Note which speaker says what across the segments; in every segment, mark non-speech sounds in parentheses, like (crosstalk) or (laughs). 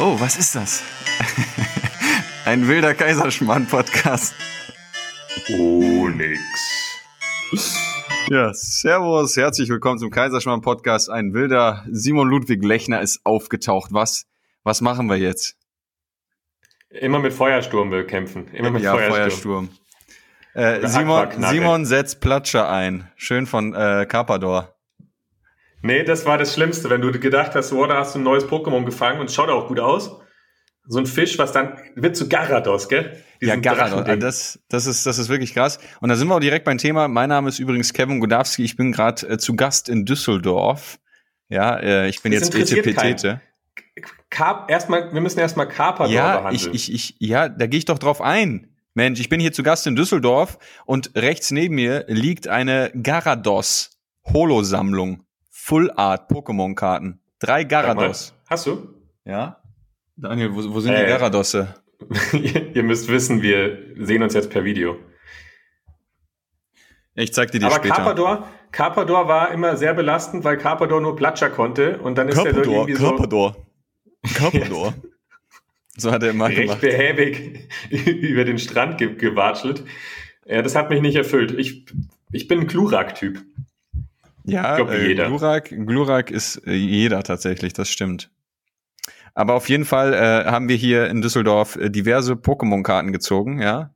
Speaker 1: Oh, was ist das? (laughs) Ein wilder Kaiserschmarrn-Podcast.
Speaker 2: Oh, nix.
Speaker 1: Ja, servus, herzlich willkommen zum Kaiserschmarrn-Podcast. Ein wilder Simon Ludwig Lechner ist aufgetaucht. Was, was machen wir jetzt?
Speaker 2: Immer mit Feuersturm will kämpfen. Immer mit
Speaker 1: ja,
Speaker 2: Feuersturm.
Speaker 1: Feuersturm. Äh, Simon, Simon setzt Platscher ein. Schön von äh, Carpador.
Speaker 2: Nee, das war das Schlimmste, wenn du gedacht hast, oh, da hast du ein neues Pokémon gefangen und es schaut auch gut aus. So ein Fisch, was dann wird zu Garados, gell?
Speaker 1: Diesen ja, Garados. Das, das, ist, das ist wirklich krass. Und da sind wir auch direkt beim Thema. Mein Name ist übrigens Kevin Godowski. Ich bin gerade äh, zu Gast in Düsseldorf. Ja, äh, ich bin das jetzt Etepetete.
Speaker 2: erstmal, wir müssen erstmal Carpador
Speaker 1: ja, behandeln. Ich, ich, ich, ja, da gehe ich doch drauf ein. Mensch, ich bin hier zu Gast in Düsseldorf und rechts neben mir liegt eine Garados Holo-Sammlung. Full Art Pokémon-Karten. Drei Garados.
Speaker 2: Hast du?
Speaker 1: Ja. Daniel, wo, wo sind äh, die Garadosse? (laughs)
Speaker 2: ihr müsst wissen, wir sehen uns jetzt per Video.
Speaker 1: Ich zeig dir die
Speaker 2: Aber
Speaker 1: später.
Speaker 2: Carpador, Carpador war immer sehr belastend, weil Carpador nur Platscher konnte und dann ist
Speaker 1: Carpador,
Speaker 2: er irgendwie
Speaker 1: so... Carpador. Carpador. (laughs) so hat er immer
Speaker 2: recht
Speaker 1: gemacht.
Speaker 2: behäbig (laughs) über den Strand ge gewatschelt. Ja, das hat mich nicht erfüllt. Ich, ich bin ein Glurak-Typ.
Speaker 1: Ja, glaub, äh, Glurak, Glurak ist äh, jeder tatsächlich, das stimmt. Aber auf jeden Fall äh, haben wir hier in Düsseldorf äh, diverse Pokémon-Karten gezogen, ja.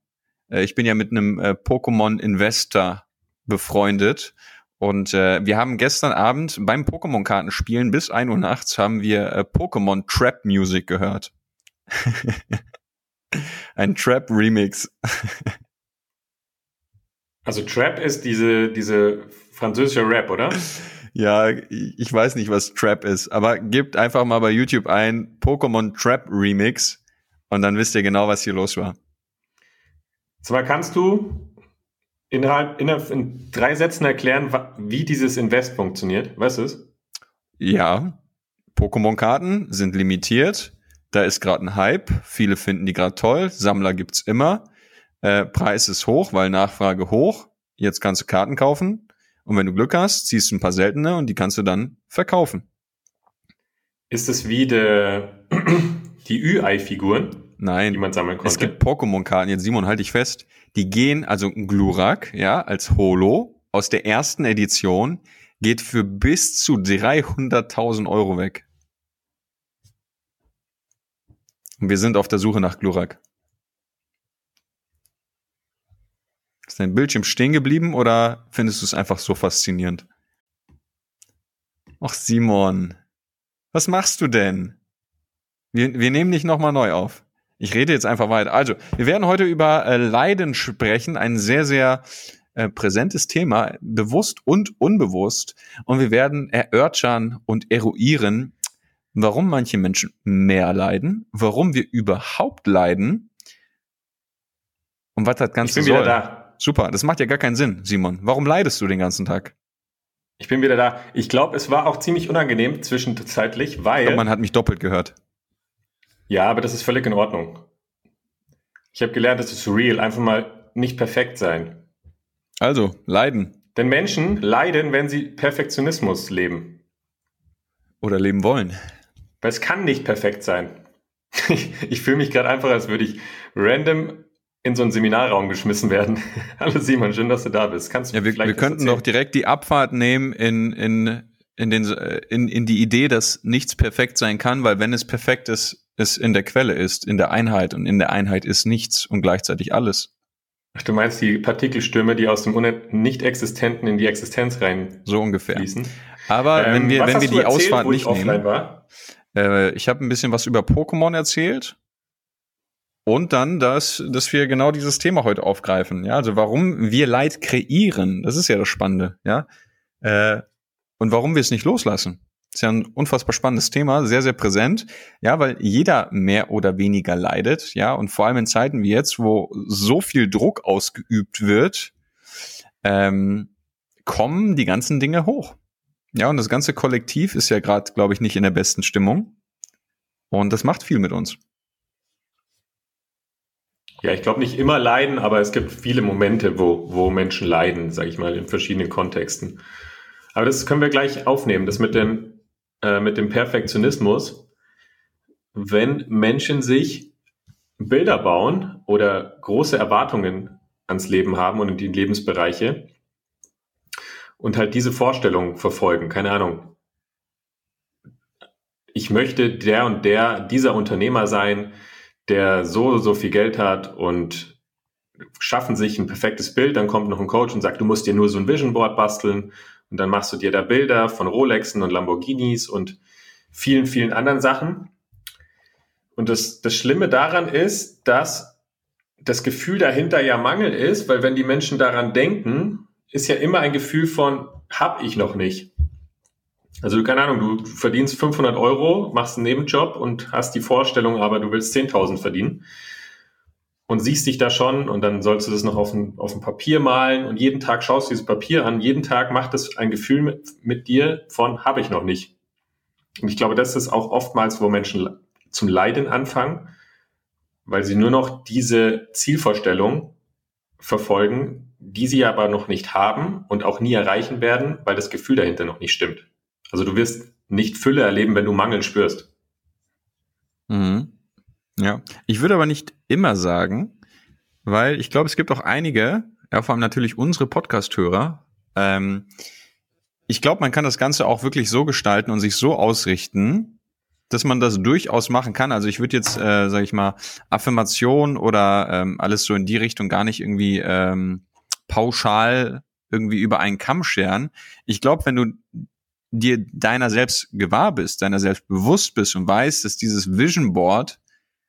Speaker 1: Äh, ich bin ja mit einem äh, Pokémon-Investor befreundet. Und äh, wir haben gestern Abend beim Pokémon-Kartenspielen bis 1 Uhr nachts haben wir äh, Pokémon Trap Music gehört. (laughs) Ein Trap-Remix. (laughs)
Speaker 2: also Trap ist diese, diese französischer Rap, oder?
Speaker 1: Ja, ich weiß nicht, was Trap ist, aber gebt einfach mal bei YouTube ein Pokémon Trap Remix und dann wisst ihr genau, was hier los war.
Speaker 2: Zwar kannst du innerhalb, innerhalb in drei Sätzen erklären, wie dieses Invest funktioniert. Weißt du es?
Speaker 1: Ja, Pokémon-Karten sind limitiert. Da ist gerade ein Hype. Viele finden die gerade toll. Sammler gibt's immer. Äh, Preis ist hoch, weil Nachfrage hoch. Jetzt kannst du Karten kaufen. Und wenn du Glück hast, ziehst du ein paar seltene und die kannst du dann verkaufen.
Speaker 2: Ist es wie de, (clears throat) die Ü-Ei-Figuren?
Speaker 1: Nein.
Speaker 2: Die man sammeln konnte?
Speaker 1: Es gibt Pokémon-Karten, jetzt Simon, halt dich fest. Die gehen, also Glurak, ja, als Holo aus der ersten Edition, geht für bis zu 300.000 Euro weg. Und wir sind auf der Suche nach Glurak. Ist dein Bildschirm stehen geblieben oder findest du es einfach so faszinierend? Ach Simon, was machst du denn? Wir, wir nehmen dich nochmal neu auf. Ich rede jetzt einfach weiter. Also, wir werden heute über äh, Leiden sprechen, ein sehr, sehr äh, präsentes Thema, bewusst und unbewusst. Und wir werden erörtern und eruieren, warum manche Menschen mehr leiden, warum wir überhaupt leiden und was das Ganze
Speaker 2: ich bin
Speaker 1: soll.
Speaker 2: Wieder da.
Speaker 1: Super, das macht ja gar keinen Sinn, Simon. Warum leidest du den ganzen Tag?
Speaker 2: Ich bin wieder da. Ich glaube, es war auch ziemlich unangenehm zwischenzeitlich, weil. Glaub,
Speaker 1: man hat mich doppelt gehört.
Speaker 2: Ja, aber das ist völlig in Ordnung. Ich habe gelernt, es ist real, einfach mal nicht perfekt sein.
Speaker 1: Also, leiden.
Speaker 2: Denn Menschen leiden, wenn sie Perfektionismus leben.
Speaker 1: Oder leben wollen.
Speaker 2: Weil es kann nicht perfekt sein. Ich, (laughs) ich fühle mich gerade einfach, als würde ich random in so einen Seminarraum geschmissen werden. (laughs) Hallo Simon, schön, dass du da bist. Kannst du
Speaker 1: ja, wir,
Speaker 2: vielleicht
Speaker 1: wir könnten doch direkt die Abfahrt nehmen in, in, in, den, in, in die Idee, dass nichts perfekt sein kann, weil wenn es perfekt ist, es in der Quelle ist, in der Einheit und in der Einheit ist nichts und gleichzeitig alles.
Speaker 2: Ach, du meinst die Partikelstürme, die aus dem Nicht-Existenten in die Existenz rein
Speaker 1: so ungefähr. Fließen. Aber ähm, wenn wir, wenn wir die erzählt, Ausfahrt nicht nehmen, äh, ich habe ein bisschen was über Pokémon erzählt und dann, dass, dass wir genau dieses Thema heute aufgreifen. Ja, also warum wir Leid kreieren, das ist ja das Spannende, ja. Äh, und warum wir es nicht loslassen. Ist ja ein unfassbar spannendes Thema, sehr, sehr präsent. Ja, weil jeder mehr oder weniger leidet, ja, und vor allem in Zeiten wie jetzt, wo so viel Druck ausgeübt wird, ähm, kommen die ganzen Dinge hoch. Ja, und das ganze Kollektiv ist ja gerade, glaube ich, nicht in der besten Stimmung. Und das macht viel mit uns.
Speaker 2: Ja, ich glaube nicht immer leiden, aber es gibt viele Momente, wo, wo Menschen leiden, sage ich mal, in verschiedenen Kontexten. Aber das können wir gleich aufnehmen, das mit dem, äh, mit dem Perfektionismus, wenn Menschen sich Bilder bauen oder große Erwartungen ans Leben haben und in die Lebensbereiche und halt diese Vorstellung verfolgen. Keine Ahnung. Ich möchte der und der, dieser Unternehmer sein, der so, so viel Geld hat und schaffen sich ein perfektes Bild. Dann kommt noch ein Coach und sagt, du musst dir nur so ein Vision Board basteln und dann machst du dir da Bilder von Rolexen und Lamborghinis und vielen, vielen anderen Sachen. Und das, das Schlimme daran ist, dass das Gefühl dahinter ja Mangel ist, weil wenn die Menschen daran denken, ist ja immer ein Gefühl von, hab ich noch nicht. Also keine Ahnung, du verdienst 500 Euro, machst einen Nebenjob und hast die Vorstellung, aber du willst 10.000 verdienen und siehst dich da schon und dann sollst du das noch auf dem, auf dem Papier malen und jeden Tag schaust du dieses Papier an. Jeden Tag macht es ein Gefühl mit, mit dir von, habe ich noch nicht. Und ich glaube, das ist auch oftmals, wo Menschen zum Leiden anfangen, weil sie nur noch diese Zielvorstellung verfolgen, die sie aber noch nicht haben und auch nie erreichen werden, weil das Gefühl dahinter noch nicht stimmt. Also du wirst nicht Fülle erleben, wenn du Mangel spürst.
Speaker 1: Mhm. Ja, ich würde aber nicht immer sagen, weil ich glaube, es gibt auch einige, ja, vor allem natürlich unsere Podcast-Hörer, ähm, ich glaube, man kann das Ganze auch wirklich so gestalten und sich so ausrichten, dass man das durchaus machen kann. Also ich würde jetzt, äh, sage ich mal, Affirmation oder ähm, alles so in die Richtung gar nicht irgendwie ähm, pauschal irgendwie über einen Kamm scheren. Ich glaube, wenn du dir deiner selbst gewahr bist, deiner selbst bewusst bist und weißt, dass dieses Vision Board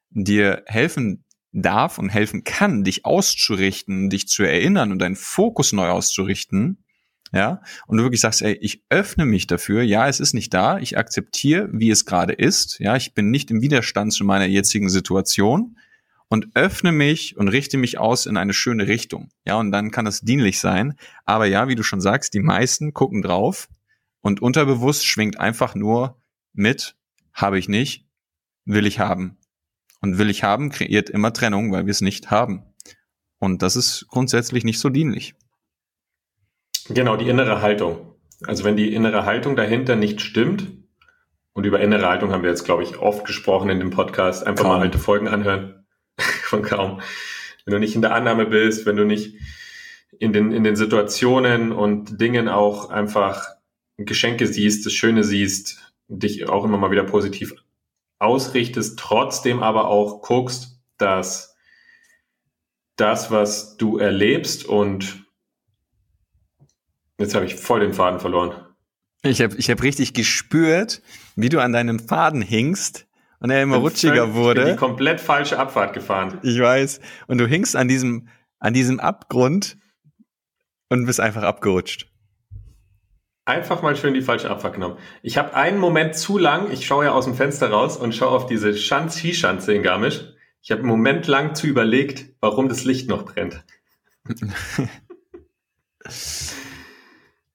Speaker 1: dir helfen darf und helfen kann, dich auszurichten, dich zu erinnern und deinen Fokus neu auszurichten, ja, und du wirklich sagst, ey, ich öffne mich dafür, ja, es ist nicht da, ich akzeptiere, wie es gerade ist, ja, ich bin nicht im Widerstand zu meiner jetzigen Situation und öffne mich und richte mich aus in eine schöne Richtung, ja, und dann kann es dienlich sein, aber ja, wie du schon sagst, die meisten gucken drauf und unterbewusst schwingt einfach nur mit, habe ich nicht, will ich haben. Und will ich haben kreiert immer Trennung, weil wir es nicht haben. Und das ist grundsätzlich nicht so dienlich.
Speaker 2: Genau, die innere Haltung. Also wenn die innere Haltung dahinter nicht stimmt, und über innere Haltung haben wir jetzt, glaube ich, oft gesprochen in dem Podcast, einfach kaum. mal alte Folgen anhören. (laughs) Von kaum. Wenn du nicht in der Annahme bist, wenn du nicht in den, in den Situationen und Dingen auch einfach Geschenke siehst, das Schöne siehst, dich auch immer mal wieder positiv ausrichtest, trotzdem aber auch guckst, dass das, was du erlebst und Jetzt habe ich voll den Faden verloren.
Speaker 1: Ich habe ich hab richtig gespürt, wie du an deinem Faden hingst und er immer bin rutschiger wurde. Ich bin
Speaker 2: die komplett falsche Abfahrt gefahren.
Speaker 1: Ich weiß. Und du hingst an diesem, an diesem Abgrund und bist einfach abgerutscht.
Speaker 2: Einfach mal schön die falsche Abfahrt genommen. Ich habe einen Moment zu lang, ich schaue ja aus dem Fenster raus und schaue auf diese Schanz-Skischanze in Garmisch. Ich habe einen Moment lang zu überlegt, warum das Licht noch brennt. (laughs)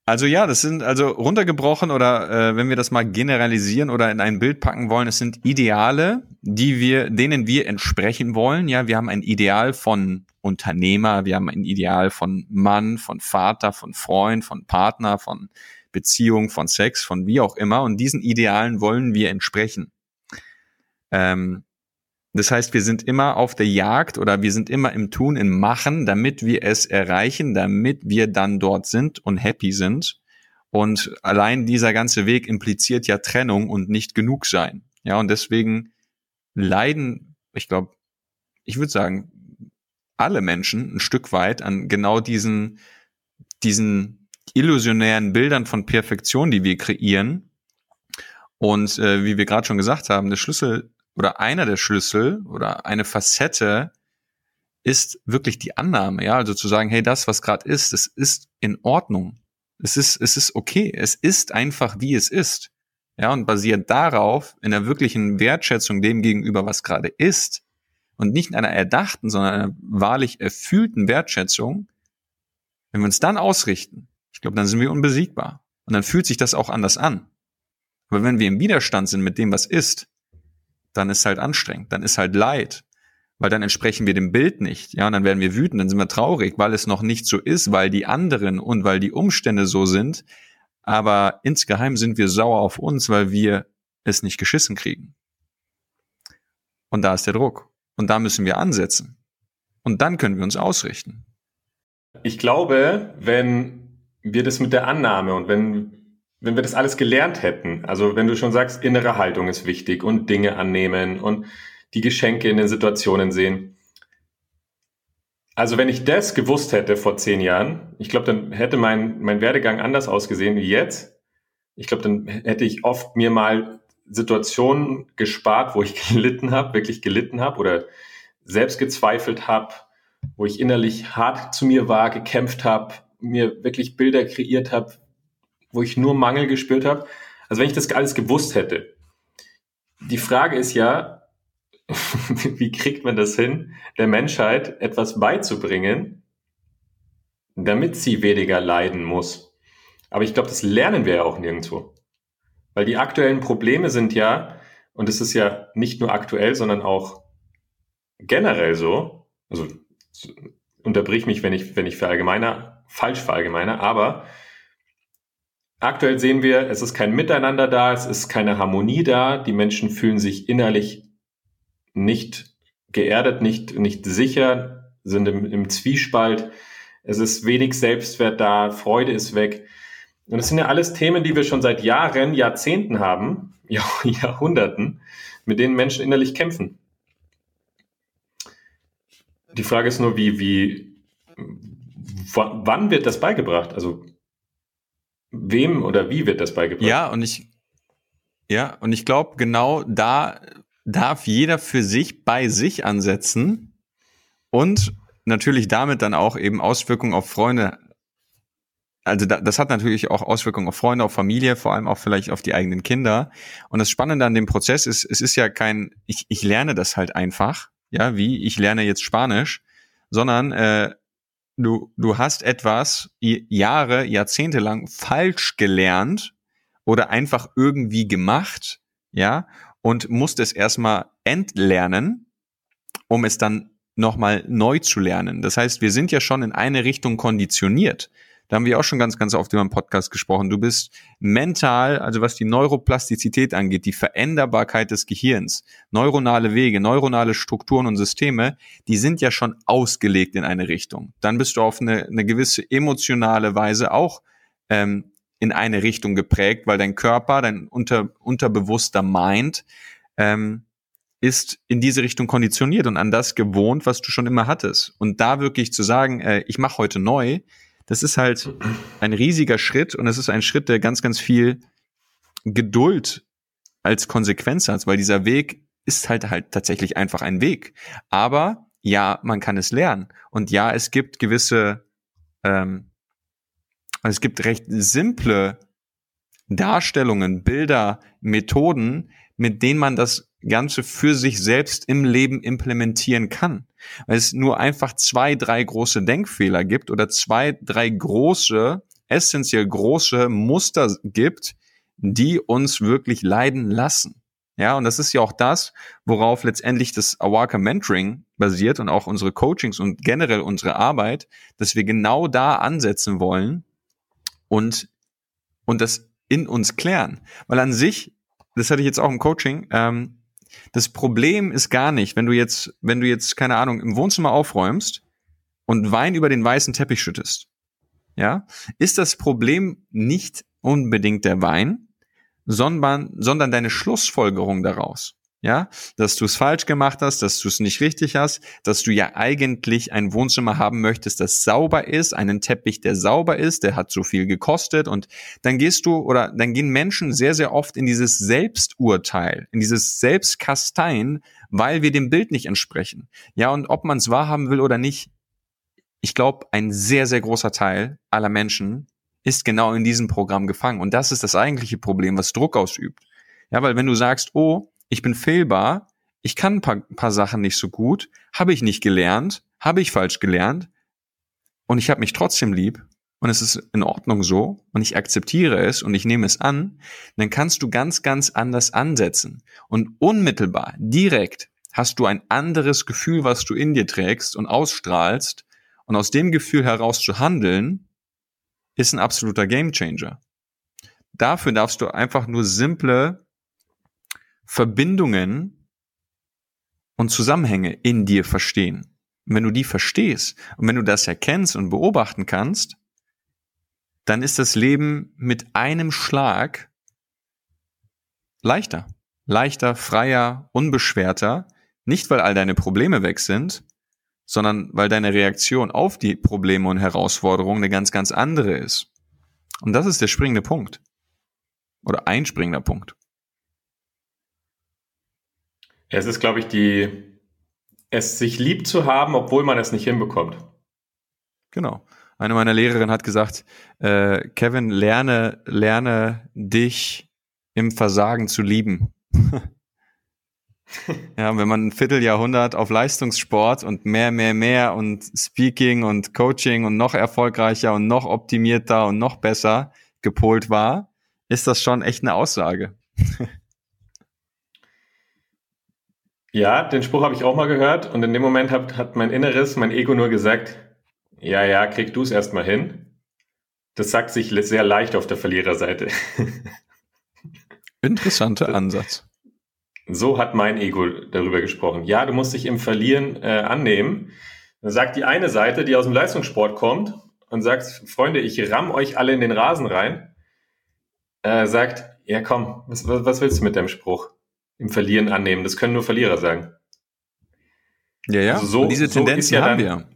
Speaker 1: Also ja, das sind also runtergebrochen oder äh, wenn wir das mal generalisieren oder in ein Bild packen wollen, es sind Ideale, die wir, denen wir entsprechen wollen. Ja, wir haben ein Ideal von Unternehmer, wir haben ein Ideal von Mann, von Vater, von Freund, von Partner, von Beziehung, von Sex, von wie auch immer. Und diesen Idealen wollen wir entsprechen. Ähm, das heißt, wir sind immer auf der Jagd oder wir sind immer im Tun, im Machen, damit wir es erreichen, damit wir dann dort sind und happy sind. Und allein dieser ganze Weg impliziert ja Trennung und nicht genug sein. Ja, und deswegen leiden, ich glaube, ich würde sagen, alle Menschen ein Stück weit an genau diesen, diesen illusionären Bildern von Perfektion, die wir kreieren. Und äh, wie wir gerade schon gesagt haben, der Schlüssel oder einer der Schlüssel oder eine Facette ist wirklich die Annahme, ja, also zu sagen, hey, das, was gerade ist, es ist in Ordnung. Es ist, es ist okay. Es ist einfach, wie es ist. Ja, und basiert darauf, in der wirklichen Wertschätzung dem gegenüber, was gerade ist, und nicht in einer erdachten, sondern einer wahrlich erfüllten Wertschätzung, wenn wir uns dann ausrichten, ich glaube, dann sind wir unbesiegbar. Und dann fühlt sich das auch anders an. Aber wenn wir im Widerstand sind mit dem, was ist, dann ist halt anstrengend, dann ist halt Leid, weil dann entsprechen wir dem Bild nicht, ja, und dann werden wir wütend, dann sind wir traurig, weil es noch nicht so ist, weil die anderen und weil die Umstände so sind, aber insgeheim sind wir sauer auf uns, weil wir es nicht geschissen kriegen. Und da ist der Druck. Und da müssen wir ansetzen. Und dann können wir uns ausrichten.
Speaker 2: Ich glaube, wenn wir das mit der Annahme und wenn, wenn wir das alles gelernt hätten, also wenn du schon sagst, innere Haltung ist wichtig und Dinge annehmen und die Geschenke in den Situationen sehen. Also wenn ich das gewusst hätte vor zehn Jahren, ich glaube, dann hätte mein, mein Werdegang anders ausgesehen wie jetzt. Ich glaube, dann hätte ich oft mir mal Situationen gespart, wo ich (laughs) gelitten habe, wirklich gelitten habe oder selbst gezweifelt habe, wo ich innerlich hart zu mir war, gekämpft habe, mir wirklich Bilder kreiert habe, wo ich nur Mangel gespürt habe. Also wenn ich das alles gewusst hätte. Die Frage ist ja, (laughs) wie kriegt man das hin, der Menschheit etwas beizubringen, damit sie weniger leiden muss? Aber ich glaube, das lernen wir ja auch nirgendwo. Weil die aktuellen Probleme sind ja, und es ist ja nicht nur aktuell, sondern auch generell so, also unterbrich mich, wenn ich, wenn ich verallgemeiner, falsch verallgemeiner, aber aktuell sehen wir, es ist kein Miteinander da, es ist keine Harmonie da, die Menschen fühlen sich innerlich nicht geerdet, nicht, nicht sicher, sind im, im Zwiespalt, es ist wenig Selbstwert da, Freude ist weg. Und das sind ja alles Themen, die wir schon seit Jahren, Jahrzehnten haben, (laughs) Jahrhunderten, mit denen Menschen innerlich kämpfen. Die Frage ist nur, wie, wie, wann wird das beigebracht? Also wem oder wie wird das beigebracht?
Speaker 1: Ja, und ich, ja, und ich glaube, genau da darf jeder für sich bei sich ansetzen und natürlich damit dann auch eben Auswirkungen auf Freunde. Also das hat natürlich auch Auswirkungen auf Freunde, auf Familie, vor allem auch vielleicht auf die eigenen Kinder. Und das Spannende an dem Prozess ist, es ist ja kein, ich, ich lerne das halt einfach, ja, wie ich lerne jetzt Spanisch, sondern äh, du, du hast etwas Jahre, Jahrzehnte lang falsch gelernt oder einfach irgendwie gemacht, ja, und musst es erstmal entlernen, um es dann nochmal neu zu lernen. Das heißt, wir sind ja schon in eine Richtung konditioniert. Da haben wir auch schon ganz, ganz oft über den Podcast gesprochen. Du bist mental, also was die Neuroplastizität angeht, die Veränderbarkeit des Gehirns, neuronale Wege, neuronale Strukturen und Systeme, die sind ja schon ausgelegt in eine Richtung. Dann bist du auf eine, eine gewisse emotionale Weise auch ähm, in eine Richtung geprägt, weil dein Körper, dein unter, unterbewusster Mind, ähm, ist in diese Richtung konditioniert und an das gewohnt, was du schon immer hattest. Und da wirklich zu sagen, äh, ich mache heute neu, das ist halt ein riesiger Schritt und es ist ein Schritt, der ganz, ganz viel Geduld als Konsequenz hat, weil dieser Weg ist halt halt tatsächlich einfach ein Weg. Aber ja, man kann es lernen. Und ja, es gibt gewisse, ähm, es gibt recht simple Darstellungen, Bilder, Methoden, mit denen man das Ganze für sich selbst im Leben implementieren kann. Weil es nur einfach zwei, drei große Denkfehler gibt oder zwei, drei große, essentiell große Muster gibt, die uns wirklich leiden lassen. Ja, und das ist ja auch das, worauf letztendlich das Awaka Mentoring basiert und auch unsere Coachings und generell unsere Arbeit, dass wir genau da ansetzen wollen und, und das in uns klären. Weil an sich, das hatte ich jetzt auch im Coaching, ähm, das Problem ist gar nicht, wenn du jetzt, wenn du jetzt, keine Ahnung, im Wohnzimmer aufräumst und Wein über den weißen Teppich schüttest, ja, ist das Problem nicht unbedingt der Wein, sondern, sondern deine Schlussfolgerung daraus ja, dass du es falsch gemacht hast, dass du es nicht richtig hast, dass du ja eigentlich ein Wohnzimmer haben möchtest, das sauber ist, einen Teppich, der sauber ist, der hat so viel gekostet und dann gehst du oder dann gehen Menschen sehr, sehr oft in dieses Selbsturteil, in dieses Selbstkastein, weil wir dem Bild nicht entsprechen. Ja, und ob man es wahrhaben will oder nicht, ich glaube, ein sehr, sehr großer Teil aller Menschen ist genau in diesem Programm gefangen. Und das ist das eigentliche Problem, was Druck ausübt. Ja, weil wenn du sagst, oh, ich bin fehlbar, ich kann ein paar, paar Sachen nicht so gut, habe ich nicht gelernt, habe ich falsch gelernt. Und ich habe mich trotzdem lieb. Und es ist in Ordnung so. Und ich akzeptiere es und ich nehme es an, dann kannst du ganz, ganz anders ansetzen. Und unmittelbar, direkt hast du ein anderes Gefühl, was du in dir trägst und ausstrahlst. Und aus dem Gefühl heraus zu handeln, ist ein absoluter Gamechanger. Dafür darfst du einfach nur simple Verbindungen und Zusammenhänge in dir verstehen. Und wenn du die verstehst und wenn du das erkennst und beobachten kannst, dann ist das Leben mit einem Schlag leichter. Leichter, freier, unbeschwerter. Nicht, weil all deine Probleme weg sind, sondern weil deine Reaktion auf die Probleme und Herausforderungen eine ganz, ganz andere ist. Und das ist der springende Punkt. Oder ein springender Punkt.
Speaker 2: Es ist, glaube ich, die, es sich lieb zu haben, obwohl man es nicht hinbekommt.
Speaker 1: Genau. Eine meiner Lehrerinnen hat gesagt, äh, Kevin, lerne, lerne dich im Versagen zu lieben. (laughs) ja, wenn man ein Vierteljahrhundert auf Leistungssport und mehr, mehr, mehr und Speaking und Coaching und noch erfolgreicher und noch optimierter und noch besser gepolt war, ist das schon echt eine Aussage. (laughs)
Speaker 2: ja, den Spruch habe ich auch mal gehört und in dem Moment hat, hat mein Inneres, mein Ego nur gesagt, ja, ja, krieg du es erstmal hin. Das sagt sich sehr leicht auf der Verliererseite. (laughs)
Speaker 1: Interessanter Ansatz.
Speaker 2: So hat mein Ego darüber gesprochen. Ja, du musst dich im Verlieren äh, annehmen. Dann sagt die eine Seite, die aus dem Leistungssport kommt und sagt, Freunde, ich ramm euch alle in den Rasen rein, äh, sagt, ja komm, was, was willst du mit dem Spruch? Im Verlieren annehmen, das können nur Verlierer sagen.
Speaker 1: Ja, ja, also so, und diese so ja haben wir.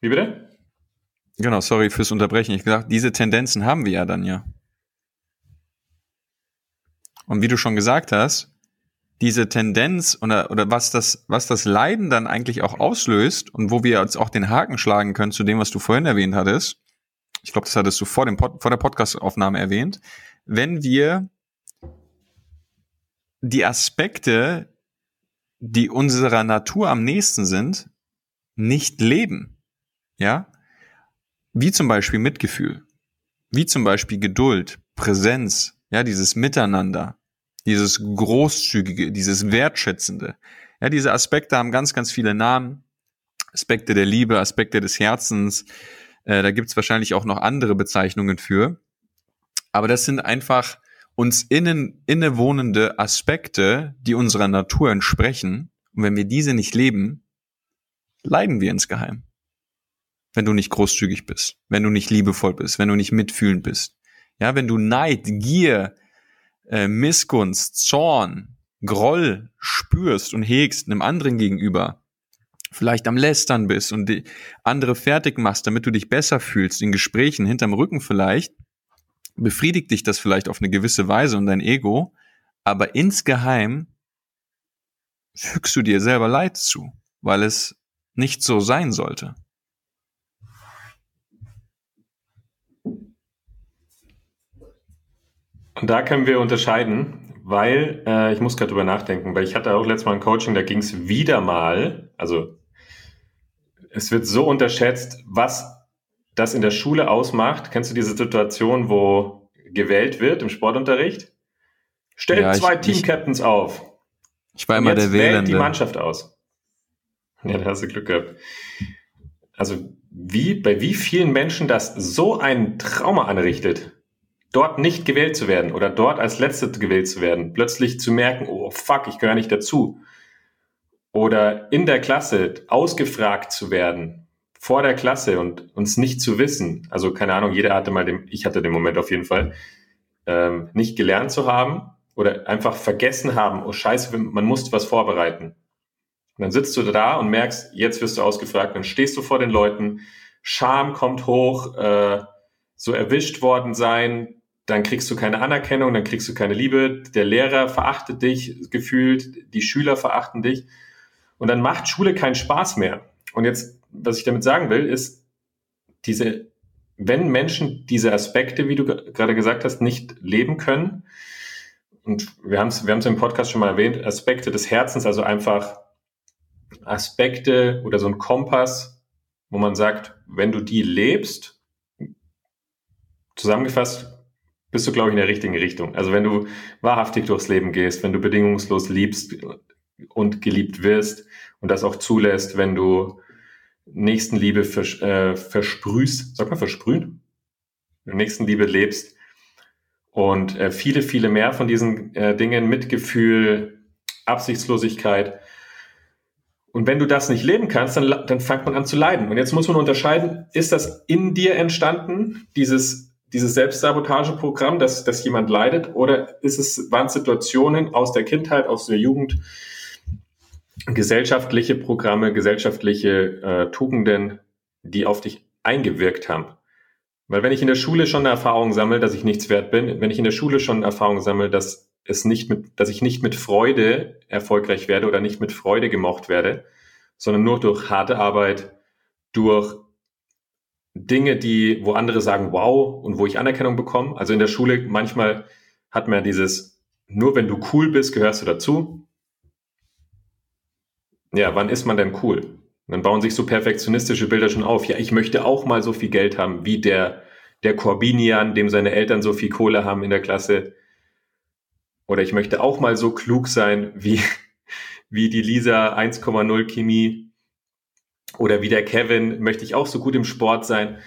Speaker 2: Wie bitte?
Speaker 1: Genau, sorry fürs Unterbrechen. Ich gesagt, diese Tendenzen haben wir ja dann ja. Und wie du schon gesagt hast, diese Tendenz oder, oder was das, was das Leiden dann eigentlich auch auslöst und wo wir uns auch den Haken schlagen können zu dem, was du vorhin erwähnt hattest. Ich glaube, das hattest du vor dem Pod, vor der Podcastaufnahme erwähnt. Wenn wir die Aspekte, die unserer Natur am nächsten sind, nicht leben. Ja? Wie zum Beispiel Mitgefühl. Wie zum Beispiel Geduld, Präsenz, ja, dieses Miteinander, dieses Großzügige, dieses Wertschätzende. Ja, diese Aspekte haben ganz, ganz viele Namen. Aspekte der Liebe, Aspekte des Herzens. Äh, da gibt's wahrscheinlich auch noch andere Bezeichnungen für. Aber das sind einfach uns innen, innewohnende Aspekte, die unserer Natur entsprechen. Und wenn wir diese nicht leben, leiden wir insgeheim. Wenn du nicht großzügig bist, wenn du nicht liebevoll bist, wenn du nicht mitfühlend bist, ja, wenn du Neid, Gier, äh, Missgunst, Zorn, Groll spürst und hegst einem anderen gegenüber, vielleicht am Lästern bist und andere fertig machst, damit du dich besser fühlst, in Gesprächen hinterm Rücken vielleicht, befriedigt dich das vielleicht auf eine gewisse Weise und dein Ego, aber insgeheim fügst du dir selber Leid zu, weil es nicht so sein sollte.
Speaker 2: Und da können wir unterscheiden, weil äh, ich muss gerade drüber nachdenken, weil ich hatte auch letztes Mal ein Coaching, da ging es wieder mal, also es wird so unterschätzt, was das in der Schule ausmacht. Kennst du diese Situation, wo gewählt wird im Sportunterricht? Stellt ja, zwei Team-Captains auf.
Speaker 1: Ich war immer der Wählende.
Speaker 2: die Mannschaft aus. Ja, da hast du Glück gehabt. Also wie, bei wie vielen Menschen das so ein Trauma anrichtet, dort nicht gewählt zu werden oder dort als Letzte gewählt zu werden, plötzlich zu merken, oh fuck, ich gehöre nicht dazu. Oder in der Klasse ausgefragt zu werden, vor der Klasse und uns nicht zu wissen. Also keine Ahnung, jeder hatte mal den, ich hatte den Moment auf jeden Fall, ähm, nicht gelernt zu haben oder einfach vergessen haben, oh scheiße, man muss was vorbereiten. Und dann sitzt du da und merkst, jetzt wirst du ausgefragt, dann stehst du vor den Leuten, Scham kommt hoch, äh, so erwischt worden sein, dann kriegst du keine Anerkennung, dann kriegst du keine Liebe, der Lehrer verachtet dich gefühlt, die Schüler verachten dich und dann macht Schule keinen Spaß mehr. Und jetzt, was ich damit sagen will, ist, diese, wenn Menschen diese Aspekte, wie du gerade gesagt hast, nicht leben können, und wir haben es wir haben's im Podcast schon mal erwähnt, Aspekte des Herzens, also einfach Aspekte oder so ein Kompass, wo man sagt, wenn du die lebst, zusammengefasst, bist du, glaube ich, in der richtigen Richtung. Also wenn du wahrhaftig durchs Leben gehst, wenn du bedingungslos liebst und geliebt wirst und das auch zulässt, wenn du Nächstenliebe vers äh, versprühst, sag mal versprühen, Nächstenliebe lebst. Und äh, viele, viele mehr von diesen äh, Dingen, Mitgefühl, Absichtslosigkeit, Und wenn du das nicht leben kannst, dann, dann fängt man an zu leiden. Und jetzt muss man unterscheiden, ist das in dir entstanden, dieses, dieses Selbstsabotageprogramm, dass, dass jemand leidet, oder ist es, waren Situationen aus der Kindheit, aus der Jugend, gesellschaftliche Programme, gesellschaftliche äh, Tugenden, die auf dich eingewirkt haben? Weil wenn ich in der Schule schon eine Erfahrung sammle, dass ich nichts wert bin, wenn ich in der Schule schon eine Erfahrung sammle, dass es nicht mit, dass ich nicht mit Freude erfolgreich werde oder nicht mit Freude gemocht werde, sondern nur durch harte Arbeit, durch Dinge, die, wo andere sagen, wow, und wo ich Anerkennung bekomme. Also in der Schule manchmal hat man dieses, nur wenn du cool bist, gehörst du dazu. Ja, wann ist man denn cool? dann bauen sich so perfektionistische Bilder schon auf. Ja, ich möchte auch mal so viel Geld haben wie der, der Corbinian, dem seine Eltern so viel Kohle haben in der Klasse. Oder ich möchte auch mal so klug sein wie, (laughs) wie die Lisa 1,0 Chemie. Oder wie der Kevin möchte ich auch so gut im Sport sein.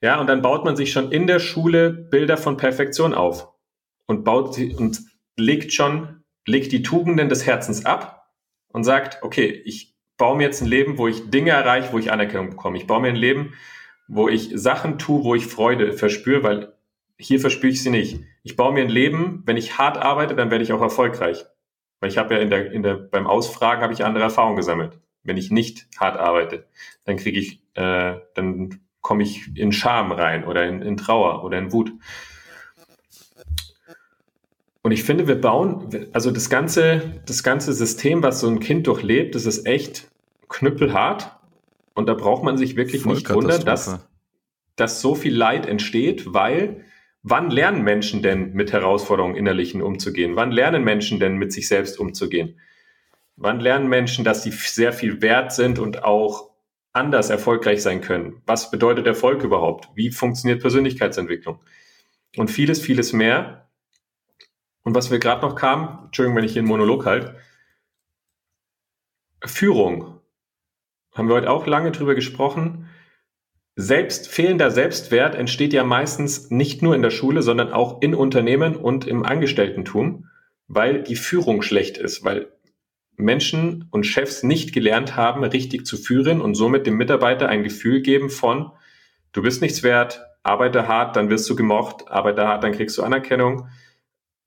Speaker 2: Ja, und dann baut man sich schon in der Schule Bilder von Perfektion auf und baut und legt schon, legt die Tugenden des Herzens ab und sagt, okay, ich baue mir jetzt ein Leben, wo ich Dinge erreiche, wo ich Anerkennung bekomme. Ich baue mir ein Leben, wo ich Sachen tue, wo ich Freude verspüre, weil hier verspüre ich sie nicht. Ich baue mir ein Leben, wenn ich hart arbeite, dann werde ich auch erfolgreich. Weil ich habe ja in der, in der, beim Ausfragen habe ich andere Erfahrungen gesammelt. Wenn ich nicht hart arbeite, dann kriege ich, äh, dann komme ich in Scham rein oder in, in Trauer oder in Wut. Und ich finde, wir bauen, also das ganze, das ganze System, was so ein Kind durchlebt, das ist echt knüppelhart. Und da braucht man sich wirklich nicht wundern, dass, dass so viel Leid entsteht, weil wann lernen Menschen denn mit Herausforderungen innerlichen umzugehen? Wann lernen Menschen denn mit sich selbst umzugehen? Wann lernen Menschen, dass sie sehr viel wert sind und auch anders erfolgreich sein können? Was bedeutet Erfolg überhaupt? Wie funktioniert Persönlichkeitsentwicklung? Und vieles, vieles mehr. Und was wir gerade noch kamen, Entschuldigung, wenn ich hier einen Monolog halte, Führung. Haben wir heute auch lange drüber gesprochen. Selbst, fehlender Selbstwert entsteht ja meistens nicht nur in der Schule, sondern auch in Unternehmen und im Angestelltentum, weil die Führung schlecht ist, weil Menschen und Chefs nicht gelernt haben, richtig zu führen und somit dem Mitarbeiter ein Gefühl geben von, du bist nichts wert, arbeite hart, dann wirst du gemocht, arbeite hart, dann kriegst du Anerkennung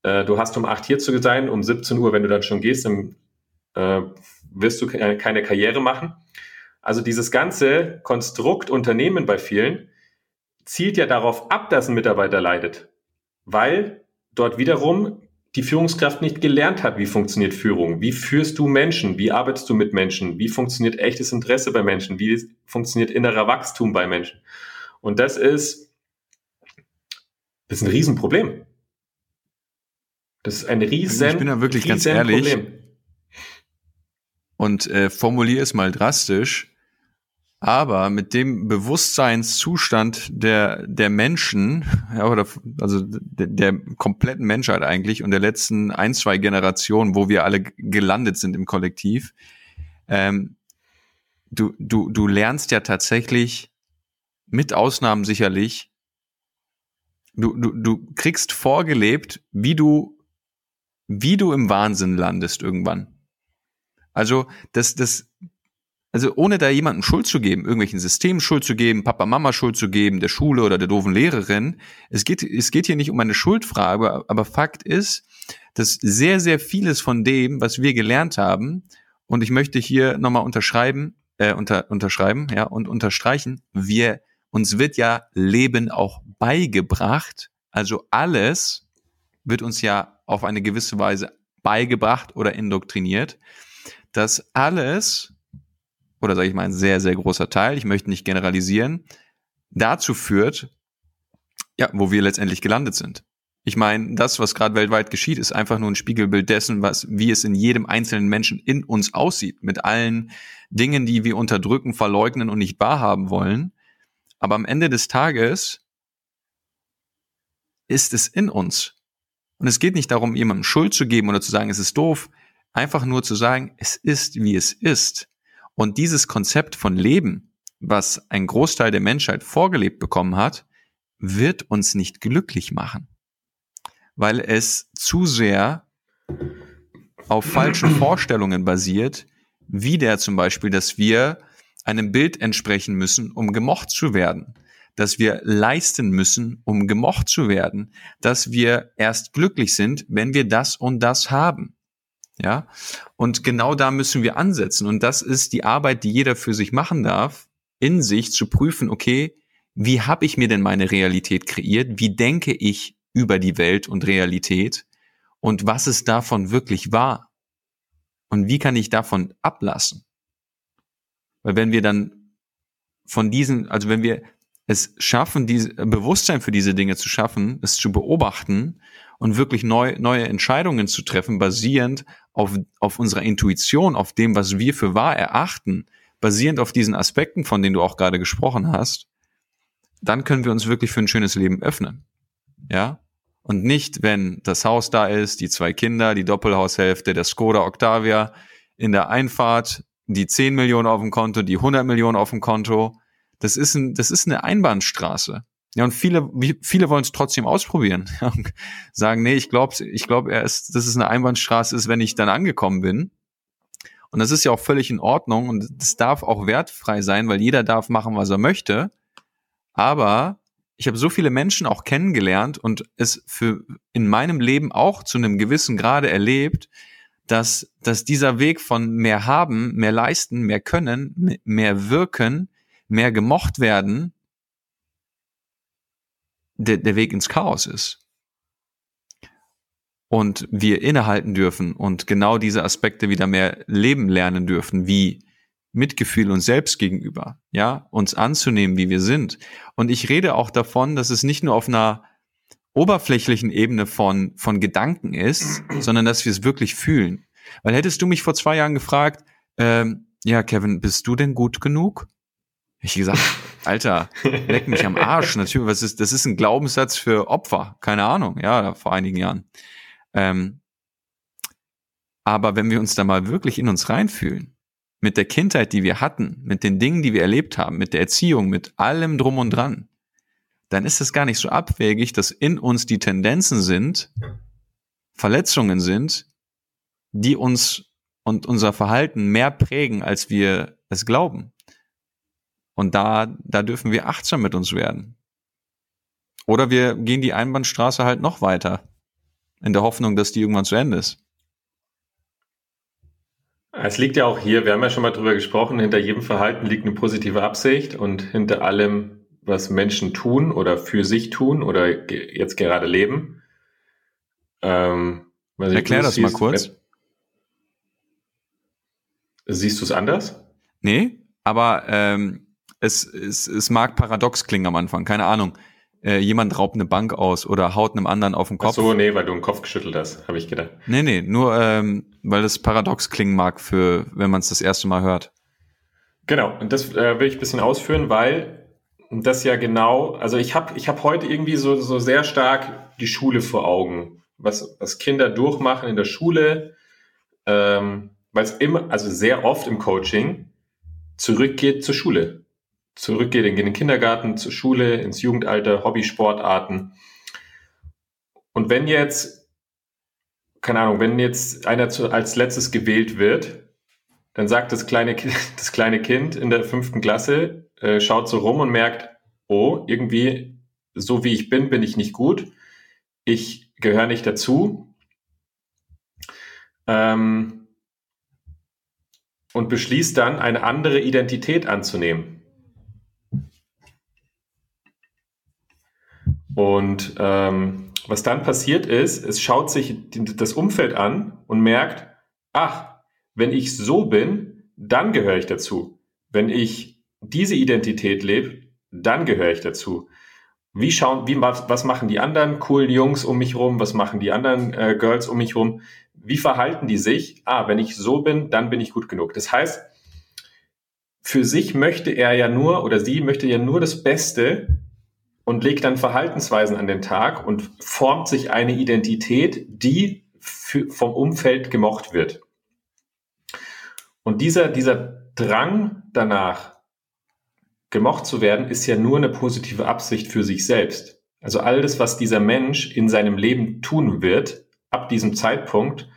Speaker 2: äh, du hast um 8 hier zu sein, um 17 Uhr, wenn du dann schon gehst, dann äh, wirst du keine Karriere machen. Also dieses ganze Konstrukt Unternehmen bei vielen zielt ja darauf ab, dass ein Mitarbeiter leidet, weil dort wiederum die Führungskraft nicht gelernt hat, wie funktioniert Führung, wie führst du Menschen, wie arbeitest du mit Menschen, wie funktioniert echtes Interesse bei Menschen, wie funktioniert innerer Wachstum bei Menschen. Und das ist, das ist ein Riesenproblem. Das ist ein riesen
Speaker 1: Ich bin da wirklich ganz ehrlich Problem. und äh, formuliere es mal drastisch. Aber mit dem Bewusstseinszustand der, der Menschen, (laughs) ja, oder, also der, der kompletten Menschheit eigentlich und der letzten ein, zwei Generationen, wo wir alle gelandet sind im Kollektiv, ähm, du, du, du lernst ja tatsächlich, mit Ausnahmen sicherlich, du, du, du kriegst vorgelebt, wie du wie du im Wahnsinn landest irgendwann. Also, das, das, also ohne da jemandem Schuld zu geben, irgendwelchen Systemen Schuld zu geben, Papa, Mama Schuld zu geben, der Schule oder der doofen Lehrerin. Es geht, es geht hier nicht um eine Schuldfrage, aber Fakt ist, dass sehr, sehr vieles von dem, was wir gelernt haben, und ich möchte hier nochmal unterschreiben, äh, unter, unterschreiben, ja, und unterstreichen, wir, uns wird ja Leben auch beigebracht, also alles wird uns ja auf eine gewisse Weise beigebracht oder indoktriniert, dass alles, oder sage ich mal ein sehr, sehr großer Teil, ich möchte nicht generalisieren, dazu führt, ja, wo wir letztendlich gelandet sind. Ich meine, das, was gerade weltweit geschieht, ist einfach nur ein Spiegelbild dessen, was, wie es in jedem einzelnen Menschen in uns aussieht, mit allen Dingen, die wir unterdrücken, verleugnen und nicht wahrhaben wollen. Aber am Ende des Tages ist es in uns. Und es geht nicht darum, jemandem Schuld zu geben oder zu sagen, es ist doof, einfach nur zu sagen, es ist, wie es ist. Und dieses Konzept von Leben, was ein Großteil der Menschheit vorgelebt bekommen hat, wird uns nicht glücklich machen, weil es zu sehr auf falschen (clears throat) Vorstellungen basiert, wie der zum Beispiel, dass wir einem Bild entsprechen müssen, um gemocht zu werden, dass wir leisten müssen, um gemocht zu werden, dass wir erst glücklich sind, wenn wir das und das haben. Ja, und genau da müssen wir ansetzen. Und das ist die Arbeit, die jeder für sich machen darf, in sich zu prüfen, okay, wie habe ich mir denn meine Realität kreiert? Wie denke ich über die Welt und Realität? Und was ist davon wirklich wahr? Und wie kann ich davon ablassen? Weil wenn wir dann von diesen, also wenn wir es schaffen, diese Bewusstsein für diese Dinge zu schaffen, es zu beobachten und wirklich neu, neue Entscheidungen zu treffen, basierend auf, auf unserer Intuition, auf dem, was wir für wahr erachten, basierend auf diesen Aspekten, von denen du auch gerade gesprochen hast, dann können wir uns wirklich für ein schönes Leben öffnen. Ja? Und nicht, wenn das Haus da ist, die zwei Kinder, die Doppelhaushälfte, der Skoda Octavia in der Einfahrt, die 10 Millionen auf dem Konto, die 100 Millionen auf dem Konto. Das ist, ein, das ist eine Einbahnstraße. Ja, und viele, viele wollen es trotzdem ausprobieren. (laughs) sagen, nee, ich glaube, ich glaube, er ist, dass es eine Einbahnstraße ist, wenn ich dann angekommen bin. Und das ist ja auch völlig in Ordnung und das darf auch wertfrei sein, weil jeder darf machen, was er möchte. Aber ich habe so viele Menschen auch kennengelernt und es für in meinem Leben auch zu einem gewissen Grade erlebt, dass, dass dieser Weg von mehr haben, mehr leisten, mehr können, mehr wirken, mehr gemocht werden, der, der Weg ins Chaos ist. Und wir innehalten dürfen und genau diese Aspekte wieder mehr leben lernen dürfen, wie Mitgefühl uns selbst gegenüber, ja, uns anzunehmen, wie wir sind. Und ich rede auch davon, dass es nicht nur auf einer oberflächlichen Ebene von, von Gedanken ist, sondern dass wir es wirklich fühlen. Weil hättest du mich vor zwei Jahren gefragt, ähm, ja, Kevin, bist du denn gut genug? Ich gesagt, (laughs) Alter, leck mich am Arsch. Natürlich, was ist, das ist ein Glaubenssatz für Opfer. Keine Ahnung, ja, vor einigen Jahren. Ähm, aber wenn wir uns da mal wirklich in uns reinfühlen, mit der Kindheit, die wir hatten, mit den Dingen, die wir erlebt haben, mit der Erziehung, mit allem drum und dran, dann ist es gar nicht so abwegig, dass in uns die Tendenzen sind, Verletzungen sind, die uns und unser Verhalten mehr prägen, als wir es glauben. Und da, da dürfen wir achtsam mit uns werden. Oder wir gehen die Einbahnstraße halt noch weiter, in der Hoffnung, dass die irgendwann zu Ende ist.
Speaker 2: Es liegt ja auch hier, wir haben ja schon mal drüber gesprochen, hinter jedem Verhalten liegt eine positive Absicht und hinter allem, was Menschen tun oder für sich tun oder jetzt gerade leben.
Speaker 1: Ähm, Erklär das siehst, mal kurz.
Speaker 2: Siehst du es anders?
Speaker 1: Nee, aber ähm, es, es, es mag paradox klingen am Anfang, keine Ahnung. Äh, jemand raubt eine Bank aus oder haut einem anderen auf den Kopf. Ach
Speaker 2: so, nee, weil du den Kopf geschüttelt hast, habe ich gedacht.
Speaker 1: Nee, nee, nur ähm, weil das paradox klingen mag, für wenn man es das erste Mal hört.
Speaker 2: Genau, und das äh, will ich ein bisschen ausführen, weil das ja genau, also ich habe ich hab heute irgendwie so, so sehr stark die Schule vor Augen, was, was Kinder durchmachen in der Schule, ähm, weil es immer, also sehr oft im Coaching zurückgeht zur Schule zurückgeht in den Kindergarten, zur Schule, ins Jugendalter, Hobbysportarten. Und wenn jetzt, keine Ahnung, wenn jetzt einer zu, als letztes gewählt wird, dann sagt das kleine, (laughs) das kleine Kind in der fünften Klasse, äh, schaut so rum und merkt, oh, irgendwie, so wie ich bin, bin ich nicht gut. Ich gehöre nicht dazu. Ähm, und beschließt dann, eine andere Identität anzunehmen. Und ähm, was dann passiert ist, es schaut sich das Umfeld an und merkt, ach, wenn ich so bin, dann gehöre ich dazu. Wenn ich diese Identität lebe, dann gehöre ich dazu. Wie schauen, wie, was machen die anderen coolen Jungs um mich rum? Was machen die anderen äh, Girls um mich rum? Wie verhalten die sich? Ah, wenn ich so bin, dann bin ich gut genug. Das heißt, für sich möchte er ja nur oder sie möchte ja nur das Beste und legt dann Verhaltensweisen an den Tag und formt sich eine Identität, die für, vom Umfeld gemocht wird. Und dieser, dieser Drang danach, gemocht zu werden, ist ja nur eine positive Absicht für sich selbst. Also all das, was dieser Mensch in seinem Leben tun wird, ab diesem Zeitpunkt,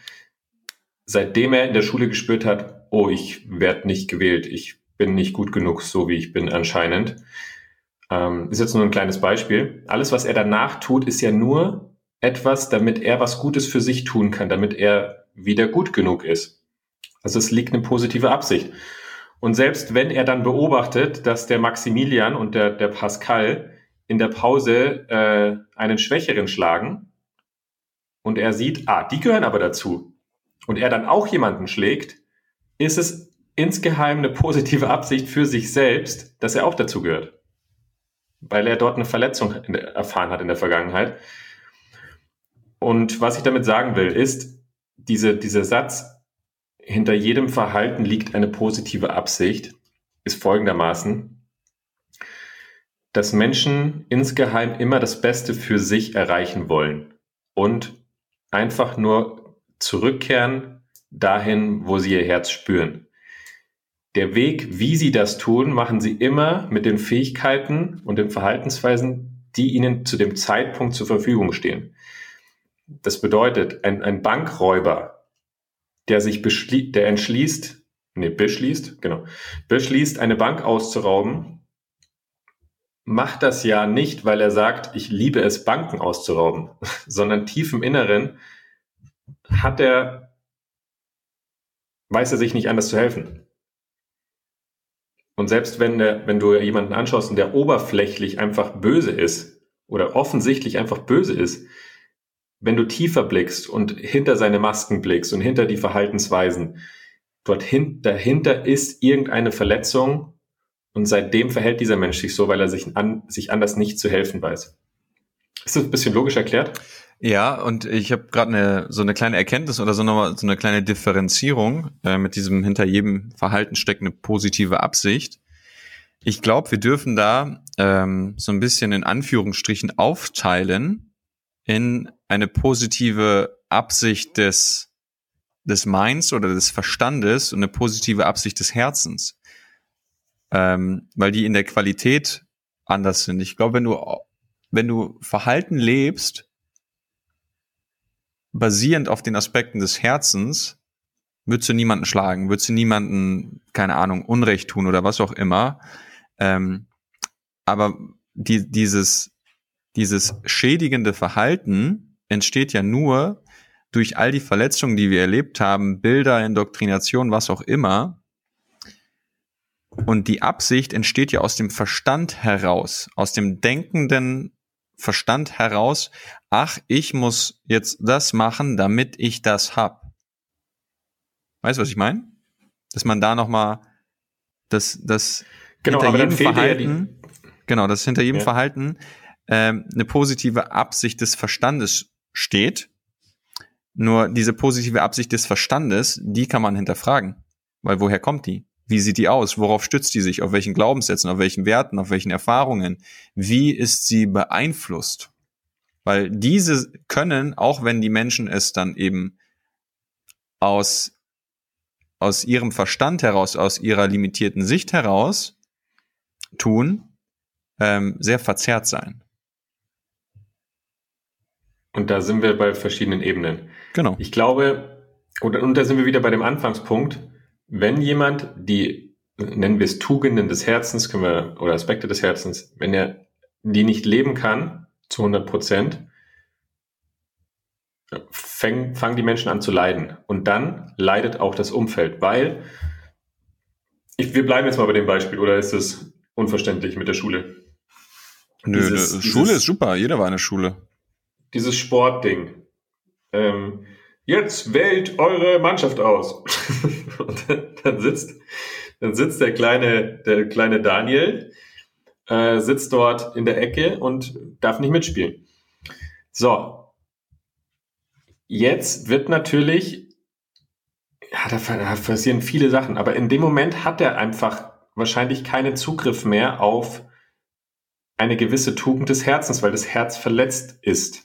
Speaker 2: seitdem er in der Schule gespürt hat, oh, ich werde nicht gewählt, ich bin nicht gut genug, so wie ich bin anscheinend. Ähm, ist jetzt nur ein kleines Beispiel. Alles, was er danach tut, ist ja nur etwas, damit er was Gutes für sich tun kann, damit er wieder gut genug ist. Also es liegt eine positive Absicht. Und selbst wenn er dann beobachtet, dass der Maximilian und der, der Pascal in der Pause äh, einen Schwächeren schlagen und er sieht, ah, die gehören aber dazu, und er dann auch jemanden schlägt, ist es insgeheim eine positive Absicht für sich selbst, dass er auch dazu gehört. Weil er dort eine Verletzung erfahren hat in der Vergangenheit. Und was ich damit sagen will, ist, diese, dieser Satz, hinter jedem Verhalten liegt eine positive Absicht, ist folgendermaßen, dass Menschen insgeheim immer das Beste für sich erreichen wollen und einfach nur zurückkehren dahin, wo sie ihr Herz spüren. Der Weg, wie sie das tun, machen sie immer mit den Fähigkeiten und den Verhaltensweisen, die ihnen zu dem Zeitpunkt zur Verfügung stehen. Das bedeutet, ein, ein Bankräuber, der sich beschließt, der entschließt, nee, beschließt, genau, beschließt, eine Bank auszurauben, macht das ja nicht, weil er sagt, ich liebe es, Banken auszurauben, (laughs) sondern tief im Inneren hat er, weiß er sich nicht anders zu helfen. Und selbst wenn, der, wenn du jemanden anschaust und der oberflächlich einfach böse ist oder offensichtlich einfach böse ist, wenn du tiefer blickst und hinter seine Masken blickst und hinter die Verhaltensweisen, dort dahinter ist irgendeine Verletzung und seitdem verhält dieser Mensch sich so, weil er sich, an, sich anders nicht zu helfen weiß. Ist das ein bisschen logisch erklärt?
Speaker 1: Ja, und ich habe gerade eine, so eine kleine Erkenntnis oder so, nochmal, so eine kleine Differenzierung äh, mit diesem hinter jedem Verhalten steckt eine positive Absicht. Ich glaube, wir dürfen da ähm, so ein bisschen in Anführungsstrichen aufteilen in eine positive Absicht des, des Minds oder des Verstandes und eine positive Absicht des Herzens ähm, weil die in der Qualität anders sind. Ich glaube, wenn du, wenn du Verhalten lebst, basierend auf den Aspekten des Herzens, würdest du niemanden schlagen, würdest du niemanden, keine Ahnung, Unrecht tun oder was auch immer. Ähm, aber die, dieses, dieses schädigende Verhalten entsteht ja nur durch all die Verletzungen, die wir erlebt haben, Bilder, Indoktrination, was auch immer, und die Absicht entsteht ja aus dem Verstand heraus, aus dem denkenden Verstand heraus, ach, ich muss jetzt das machen, damit ich das hab. Weißt du, was ich meine? Dass man da nochmal das, das
Speaker 2: genau, hinter jedem Verhalten,
Speaker 1: genau, dass hinter jedem ja. Verhalten ähm, eine positive Absicht des Verstandes steht. Nur diese positive Absicht des Verstandes, die kann man hinterfragen. Weil woher kommt die? Wie sieht die aus? Worauf stützt die sich? Auf welchen Glaubenssätzen? Auf welchen Werten? Auf welchen Erfahrungen? Wie ist sie beeinflusst? Weil diese können, auch wenn die Menschen es dann eben aus, aus ihrem Verstand heraus, aus ihrer limitierten Sicht heraus tun, ähm, sehr verzerrt sein.
Speaker 2: Und da sind wir bei verschiedenen Ebenen.
Speaker 1: Genau.
Speaker 2: Ich glaube, und, und da sind wir wieder bei dem Anfangspunkt, wenn jemand die, nennen wir es Tugenden des Herzens, können wir, oder Aspekte des Herzens, wenn er die nicht leben kann, zu 100 Prozent, fangen, fangen die Menschen an zu leiden. Und dann leidet auch das Umfeld, weil, ich, wir bleiben jetzt mal bei dem Beispiel, oder ist es unverständlich mit der Schule?
Speaker 1: Nö, dieses, Schule dieses, ist super, jeder war in der Schule.
Speaker 2: Dieses Sportding. Ähm, jetzt wählt eure Mannschaft aus. (laughs) und dann sitzt, dann sitzt der kleine, der kleine Daniel, äh, sitzt dort in der Ecke und darf nicht mitspielen. So. Jetzt wird natürlich, ja, da, da passieren viele Sachen, aber in dem Moment hat er einfach wahrscheinlich keinen Zugriff mehr auf eine gewisse Tugend des Herzens, weil das Herz verletzt ist.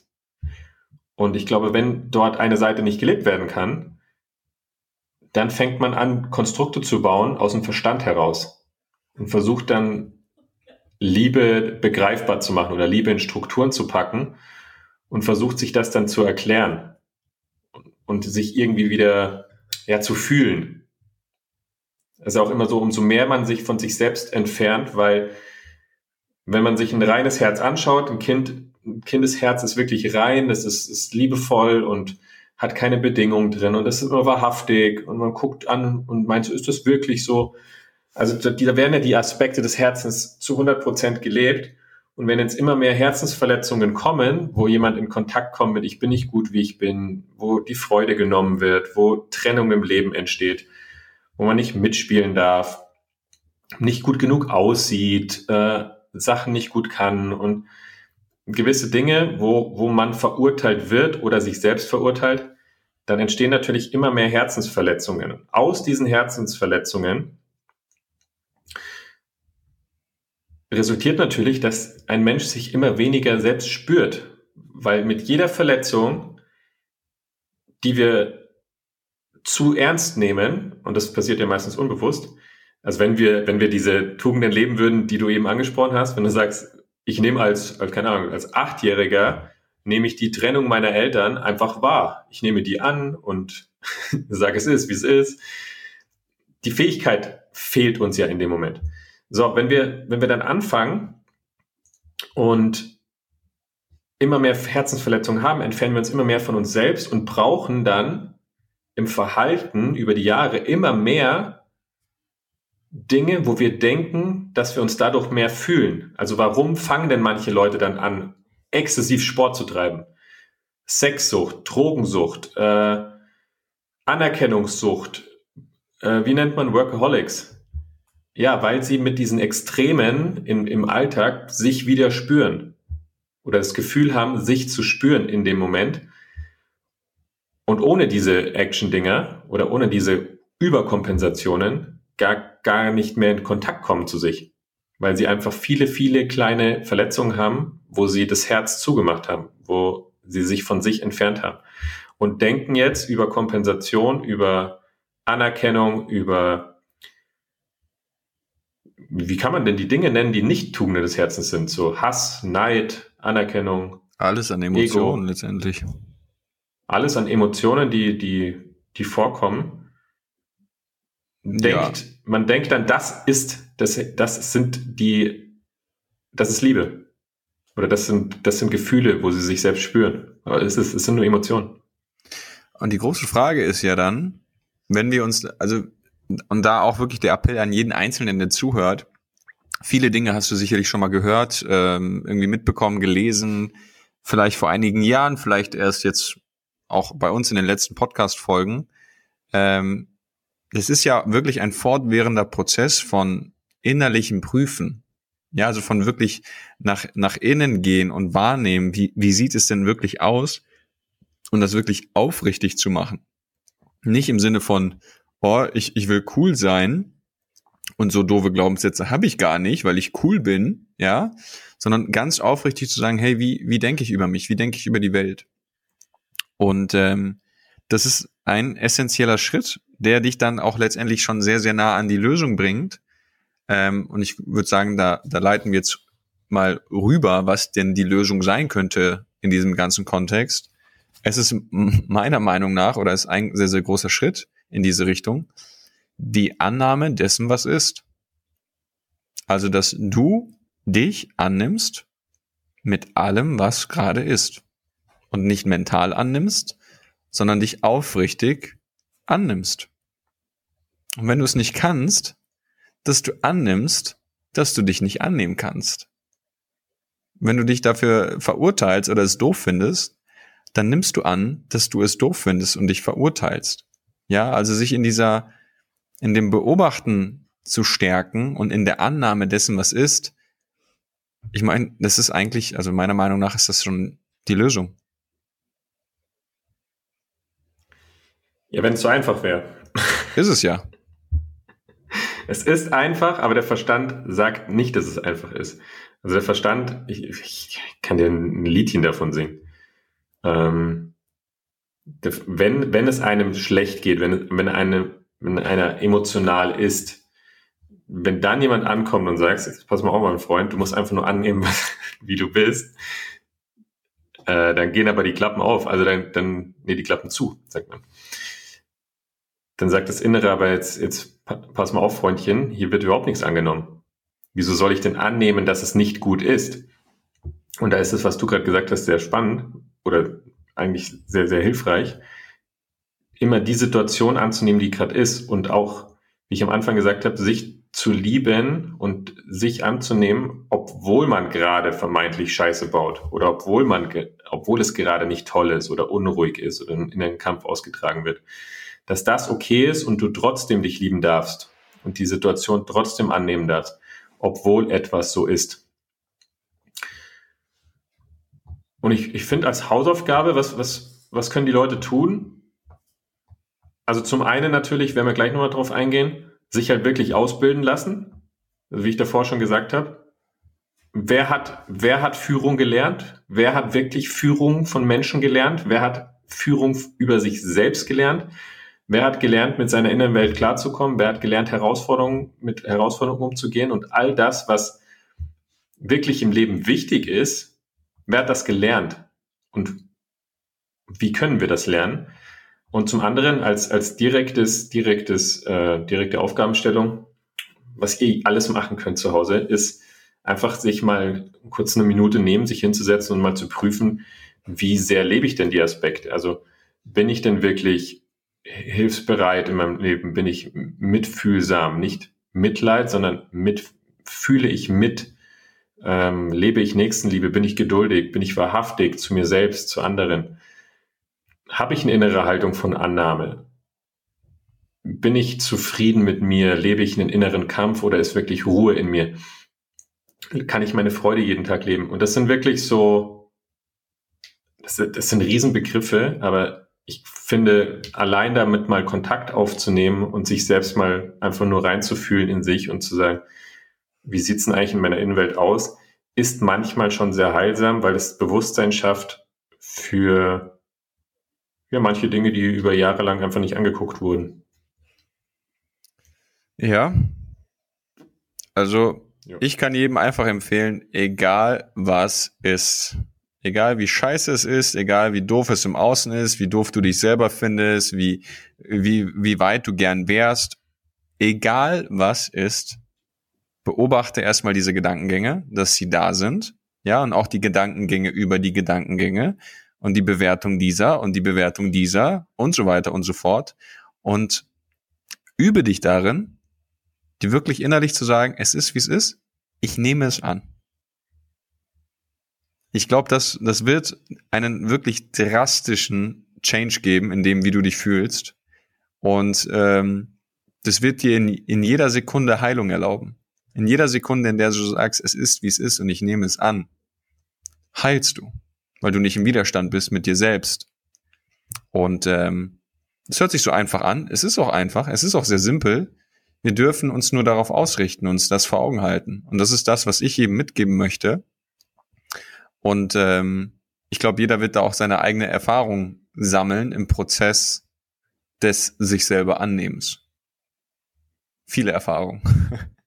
Speaker 2: Und ich glaube, wenn dort eine Seite nicht gelebt werden kann, dann fängt man an, Konstrukte zu bauen aus dem Verstand heraus und versucht dann Liebe begreifbar zu machen oder Liebe in Strukturen zu packen und versucht sich das dann zu erklären und sich irgendwie wieder ja, zu fühlen. Es ist auch immer so, umso mehr man sich von sich selbst entfernt, weil wenn man sich ein reines Herz anschaut, ein Kind, Kindesherz ist wirklich rein, es ist, ist liebevoll und hat keine Bedingungen drin und das ist immer wahrhaftig und man guckt an und meint, ist das wirklich so? Also da werden ja die Aspekte des Herzens zu 100 Prozent gelebt. Und wenn jetzt immer mehr Herzensverletzungen kommen, wo jemand in Kontakt kommt mit, ich bin nicht gut, wie ich bin, wo die Freude genommen wird, wo Trennung im Leben entsteht, wo man nicht mitspielen darf, nicht gut genug aussieht, äh, Sachen nicht gut kann und gewisse Dinge, wo, wo man verurteilt wird oder sich selbst verurteilt, dann entstehen natürlich immer mehr Herzensverletzungen. Aus diesen Herzensverletzungen resultiert natürlich, dass ein Mensch sich immer weniger selbst spürt, weil mit jeder Verletzung, die wir zu ernst nehmen, und das passiert ja meistens unbewusst, also wenn wir, wenn wir diese Tugenden leben würden, die du eben angesprochen hast, wenn du sagst, ich nehme als, als keine Ahnung, als Achtjähriger nehme ich die Trennung meiner Eltern einfach wahr. Ich nehme die an und (laughs) sage, es ist, wie es ist. Die Fähigkeit fehlt uns ja in dem Moment. So, wenn wir, wenn wir dann anfangen und immer mehr Herzensverletzungen haben, entfernen wir uns immer mehr von uns selbst und brauchen dann im Verhalten über die Jahre immer mehr Dinge, wo wir denken, dass wir uns dadurch mehr fühlen. Also warum fangen denn manche Leute dann an, exzessiv Sport zu treiben? Sexsucht, Drogensucht, äh, Anerkennungssucht, äh, wie nennt man Workaholics? Ja, weil sie mit diesen Extremen im, im Alltag sich wieder spüren oder das Gefühl haben, sich zu spüren in dem Moment. Und ohne diese Action-Dinger oder ohne diese Überkompensationen gar, gar nicht mehr in Kontakt kommen zu sich, weil sie einfach viele, viele kleine Verletzungen haben, wo sie das Herz zugemacht haben, wo sie sich von sich entfernt haben und denken jetzt über Kompensation, über Anerkennung, über wie kann man denn die Dinge nennen, die nicht Tugenden des Herzens sind? So Hass, Neid, Anerkennung.
Speaker 1: Alles an Emotionen Ego. letztendlich.
Speaker 2: Alles an Emotionen, die, die, die vorkommen. Denkt, ja. man denkt dann, das ist, das, das sind die, das ist Liebe. Oder das sind, das sind Gefühle, wo sie sich selbst spüren. Aber es, ist, es sind nur Emotionen.
Speaker 1: Und die große Frage ist ja dann, wenn wir uns, also und da auch wirklich der Appell an jeden Einzelnen, der zuhört. Viele Dinge hast du sicherlich schon mal gehört, ähm, irgendwie mitbekommen, gelesen, vielleicht vor einigen Jahren, vielleicht erst jetzt auch bei uns in den letzten Podcast-Folgen. Ähm, es ist ja wirklich ein fortwährender Prozess von innerlichem Prüfen. Ja, also von wirklich nach, nach innen gehen und wahrnehmen, wie, wie sieht es denn wirklich aus und das wirklich aufrichtig zu machen. Nicht im Sinne von, oh, ich, ich will cool sein und so doofe Glaubenssätze habe ich gar nicht, weil ich cool bin, ja, sondern ganz aufrichtig zu sagen, hey, wie, wie denke ich über mich, wie denke ich über die Welt? Und ähm, das ist ein essentieller Schritt, der dich dann auch letztendlich schon sehr, sehr nah an die Lösung bringt. Ähm, und ich würde sagen, da, da leiten wir jetzt mal rüber, was denn die Lösung sein könnte in diesem ganzen Kontext. Es ist meiner Meinung nach, oder ist ein sehr, sehr großer Schritt, in diese Richtung. Die Annahme dessen, was ist. Also, dass du dich annimmst mit allem, was gerade ist. Und nicht mental annimmst, sondern dich aufrichtig annimmst. Und wenn du es nicht kannst, dass du annimmst, dass du dich nicht annehmen kannst. Wenn du dich dafür verurteilst oder es doof findest, dann nimmst du an, dass du es doof findest und dich verurteilst. Ja, also sich in dieser, in dem Beobachten zu stärken und in der Annahme dessen, was ist. Ich meine, das ist eigentlich, also meiner Meinung nach ist das schon die Lösung.
Speaker 2: Ja, wenn es so einfach wäre.
Speaker 1: Ist es ja. (laughs)
Speaker 2: Es ist einfach, aber der Verstand sagt nicht, dass es einfach ist. Also der Verstand, ich, ich kann dir ein Liedchen davon singen. Ähm, wenn, wenn es einem schlecht geht, wenn, wenn, eine, wenn einer emotional ist, wenn dann jemand ankommt und sagt, jetzt pass mal auf, mein Freund, du musst einfach nur annehmen, (laughs) wie du bist, äh, dann gehen aber die Klappen auf, also dann, dann, nee, die Klappen zu, sagt man. Dann sagt das Innere aber jetzt, jetzt pass mal auf, Freundchen, hier wird überhaupt nichts angenommen. Wieso soll ich denn annehmen, dass es nicht gut ist? Und da ist es, was du gerade gesagt hast, sehr spannend oder eigentlich sehr, sehr hilfreich, immer die Situation anzunehmen, die gerade ist und auch, wie ich am Anfang gesagt habe, sich zu lieben und sich anzunehmen, obwohl man gerade vermeintlich Scheiße baut oder obwohl man, obwohl es gerade nicht toll ist oder unruhig ist oder in einen Kampf ausgetragen wird, dass das okay ist und du trotzdem dich lieben darfst und die Situation trotzdem annehmen darfst, obwohl etwas so ist. Und ich, ich finde als Hausaufgabe, was, was, was können die Leute tun? Also zum einen natürlich, werden wir gleich nochmal drauf eingehen, sich halt wirklich ausbilden lassen. Also wie ich davor schon gesagt habe. Wer hat, wer hat Führung gelernt? Wer hat wirklich Führung von Menschen gelernt? Wer hat Führung über sich selbst gelernt? Wer hat gelernt, mit seiner inneren Welt klarzukommen? Wer hat gelernt, Herausforderungen, mit Herausforderungen umzugehen? Und all das, was wirklich im Leben wichtig ist, wer hat das gelernt? Und wie können wir das lernen? Und zum anderen als, als direktes, direktes, äh, direkte Aufgabenstellung, was ihr alles machen könnt zu Hause, ist einfach sich mal kurz eine Minute nehmen, sich hinzusetzen und mal zu prüfen, wie sehr lebe ich denn die Aspekte? Also bin ich denn wirklich hilfsbereit in meinem Leben? Bin ich mitfühlsam? Nicht Mitleid, sondern mit, fühle ich mit? Ähm, lebe ich Nächstenliebe? Bin ich geduldig? Bin ich wahrhaftig zu mir selbst, zu anderen? habe ich eine innere Haltung von Annahme? Bin ich zufrieden mit mir? Lebe ich einen inneren Kampf oder ist wirklich Ruhe in mir? Kann ich meine Freude jeden Tag leben? Und das sind wirklich so, das, das sind Riesenbegriffe, aber ich finde, allein damit mal Kontakt aufzunehmen und sich selbst mal einfach nur reinzufühlen in sich und zu sagen, wie sieht's denn eigentlich in meiner Innenwelt aus, ist manchmal schon sehr heilsam, weil es Bewusstsein schafft für ja, manche Dinge, die über Jahre lang einfach nicht angeguckt wurden.
Speaker 1: Ja. Also, ja. ich kann jedem einfach empfehlen, egal was ist, egal wie scheiße es ist, egal wie doof es im Außen ist, wie doof du dich selber findest, wie, wie, wie weit du gern wärst, egal was ist, beobachte erstmal diese Gedankengänge, dass sie da sind, ja, und auch die Gedankengänge über die Gedankengänge und die Bewertung dieser und die Bewertung dieser und so weiter und so fort. Und übe dich darin, dir wirklich innerlich zu sagen, es ist, wie es ist, ich nehme es an. Ich glaube, das, das wird einen wirklich drastischen Change geben, in dem, wie du dich fühlst. Und ähm, das wird dir in, in jeder Sekunde Heilung erlauben. In jeder Sekunde, in der du sagst, es ist, wie es ist und ich nehme es an, heilst du weil du nicht im Widerstand bist mit dir selbst. Und ähm, es hört sich so einfach an. Es ist auch einfach. Es ist auch sehr simpel. Wir dürfen uns nur darauf ausrichten, uns das vor Augen halten. Und das ist das, was ich jedem mitgeben möchte. Und ähm, ich glaube, jeder wird da auch seine eigene Erfahrung sammeln im Prozess des sich selber Annehmens. Viele Erfahrungen. (laughs)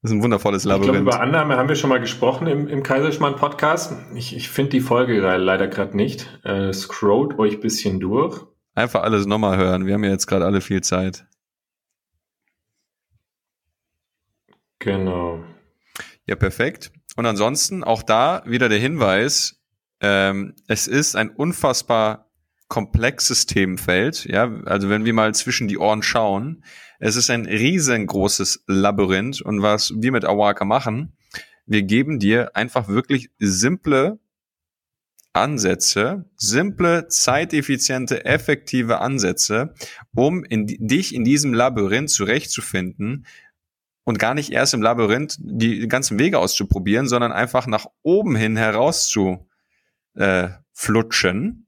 Speaker 1: Das ist ein wundervolles Labyrinth. Ich
Speaker 2: glaube, über Annahme haben wir schon mal gesprochen im, im Kaiserschmarrn-Podcast. Ich, ich finde die Folge leider gerade nicht. Äh, scrollt euch ein bisschen durch.
Speaker 1: Einfach alles nochmal hören. Wir haben ja jetzt gerade alle viel Zeit.
Speaker 2: Genau.
Speaker 1: Ja, perfekt. Und ansonsten auch da wieder der Hinweis, ähm, es ist ein unfassbar komplexes Themenfeld. Ja, also wenn wir mal zwischen die Ohren schauen, es ist ein riesengroßes Labyrinth und was wir mit Awaka machen, wir geben dir einfach wirklich simple Ansätze, simple, zeiteffiziente, effektive Ansätze, um in, dich in diesem Labyrinth zurechtzufinden und gar nicht erst im Labyrinth die ganzen Wege auszuprobieren, sondern einfach nach oben hin heraus zu äh, flutschen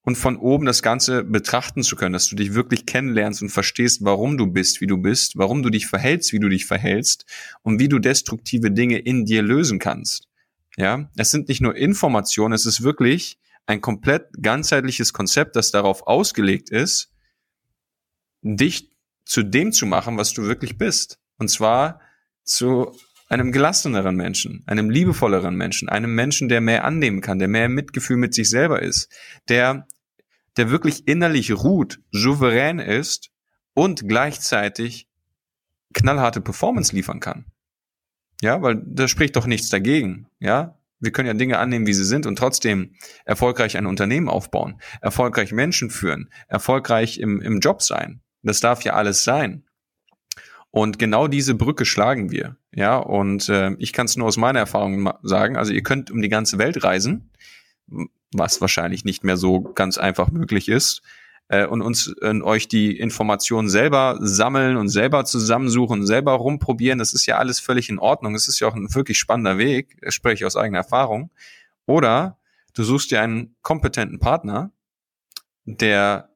Speaker 1: und von oben das Ganze betrachten zu können, dass du dich wirklich kennenlernst und verstehst, warum du bist, wie du bist, warum du dich verhältst, wie du dich verhältst und wie du destruktive Dinge in dir lösen kannst. Ja, es sind nicht nur Informationen, es ist wirklich ein komplett ganzheitliches Konzept, das darauf ausgelegt ist, dich zu dem zu machen, was du wirklich bist. Und zwar zu einem gelasseneren Menschen, einem liebevolleren Menschen, einem Menschen, der mehr annehmen kann, der mehr Mitgefühl mit sich selber ist, der der wirklich innerlich ruht, souverän ist und gleichzeitig knallharte Performance liefern kann. Ja, weil da spricht doch nichts dagegen. Ja, wir können ja Dinge annehmen, wie sie sind und trotzdem erfolgreich ein Unternehmen aufbauen, erfolgreich Menschen führen, erfolgreich im, im Job sein. Das darf ja alles sein. Und genau diese Brücke schlagen wir. Ja, und äh, ich kann es nur aus meiner Erfahrung sagen. Also ihr könnt um die ganze Welt reisen, was wahrscheinlich nicht mehr so ganz einfach möglich ist äh, und uns äh, euch die Informationen selber sammeln und selber zusammensuchen, selber rumprobieren, das ist ja alles völlig in Ordnung. Es ist ja auch ein wirklich spannender Weg, das spreche ich aus eigener Erfahrung. Oder du suchst dir einen kompetenten Partner, der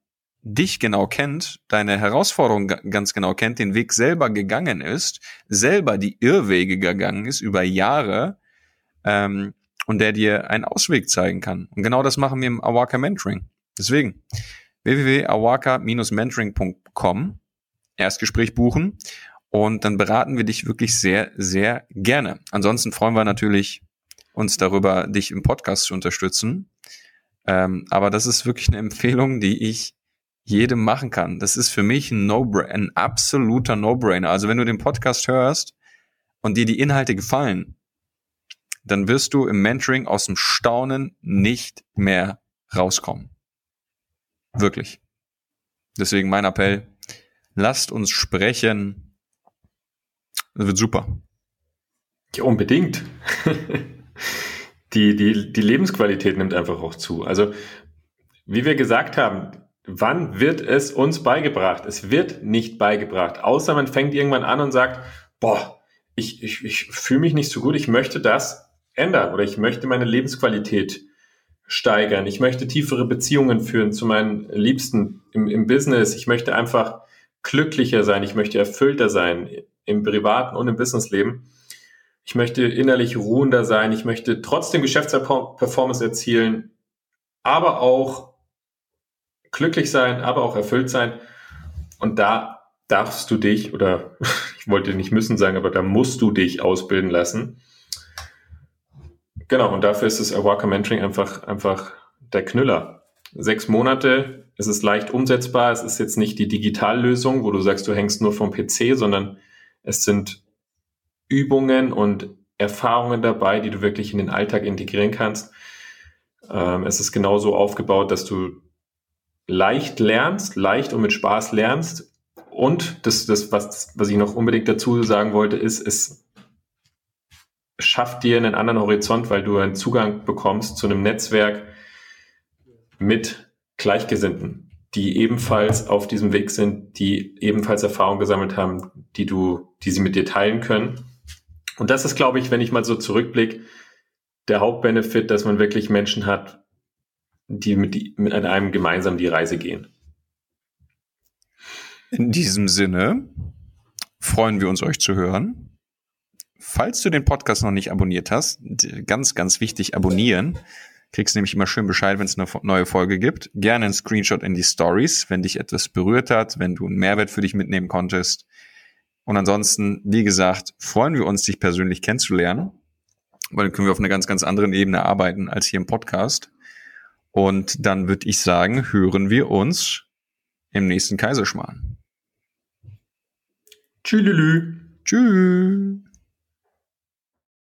Speaker 1: dich genau kennt, deine Herausforderungen ganz genau kennt, den Weg selber gegangen ist, selber die Irrwege gegangen ist über Jahre ähm, und der dir einen Ausweg zeigen kann. Und genau das machen wir im Awaka Mentoring. Deswegen, www.awaka-mentoring.com, Erstgespräch buchen und dann beraten wir dich wirklich sehr, sehr gerne. Ansonsten freuen wir natürlich uns darüber, dich im Podcast zu unterstützen. Ähm, aber das ist wirklich eine Empfehlung, die ich jedem machen kann. Das ist für mich ein no ein absoluter No-Brainer. Also wenn du den Podcast hörst und dir die Inhalte gefallen, dann wirst du im Mentoring aus dem Staunen nicht mehr rauskommen. Wirklich. Deswegen mein Appell, lasst uns sprechen. Das wird super.
Speaker 2: Ja, unbedingt. (laughs) die, die, die Lebensqualität nimmt einfach auch zu. Also, wie wir gesagt haben, wann wird es uns beigebracht? Es wird nicht beigebracht, außer man fängt irgendwann an und sagt, boah, ich, ich, ich fühle mich nicht so gut, ich möchte das ändern oder ich möchte meine Lebensqualität steigern. Ich möchte tiefere Beziehungen führen zu meinen Liebsten im, im Business. Ich möchte einfach glücklicher sein. Ich möchte erfüllter sein im privaten und im Businessleben. Ich möchte innerlich ruhender sein. Ich möchte trotzdem Geschäftsperformance erzielen, aber auch glücklich sein, aber auch erfüllt sein. Und da darfst du dich, oder (laughs) ich wollte nicht müssen sagen, aber da musst du dich ausbilden lassen. Genau, und dafür ist das Awaka Mentoring einfach, einfach der Knüller. Sechs Monate, es ist leicht umsetzbar, es ist jetzt nicht die Digitallösung, wo du sagst, du hängst nur vom PC, sondern es sind Übungen und Erfahrungen dabei, die du wirklich in den Alltag integrieren kannst. Ähm, es ist genauso aufgebaut, dass du leicht lernst, leicht und mit Spaß lernst. Und das, das was, was ich noch unbedingt dazu sagen wollte, ist, es schafft dir einen anderen Horizont, weil du einen Zugang bekommst zu einem Netzwerk mit Gleichgesinnten, die ebenfalls auf diesem Weg sind, die ebenfalls Erfahrung gesammelt haben, die du, die sie mit dir teilen können. Und das ist, glaube ich, wenn ich mal so zurückblicke, der Hauptbenefit, dass man wirklich Menschen hat, die mit, die mit einem gemeinsam die Reise gehen.
Speaker 1: In diesem Sinne freuen wir uns, euch zu hören. Falls du den Podcast noch nicht abonniert hast, ganz, ganz wichtig, abonnieren. Kriegst nämlich immer schön Bescheid, wenn es eine neue Folge gibt. Gerne einen Screenshot in die Stories, wenn dich etwas berührt hat, wenn du einen Mehrwert für dich mitnehmen konntest. Und ansonsten, wie gesagt, freuen wir uns, dich persönlich kennenzulernen, weil dann können wir auf einer ganz, ganz anderen Ebene arbeiten als hier im Podcast. Und dann würde ich sagen, hören wir uns im nächsten Kaiserschmarrn.
Speaker 2: Tschüss.
Speaker 1: Tschüss.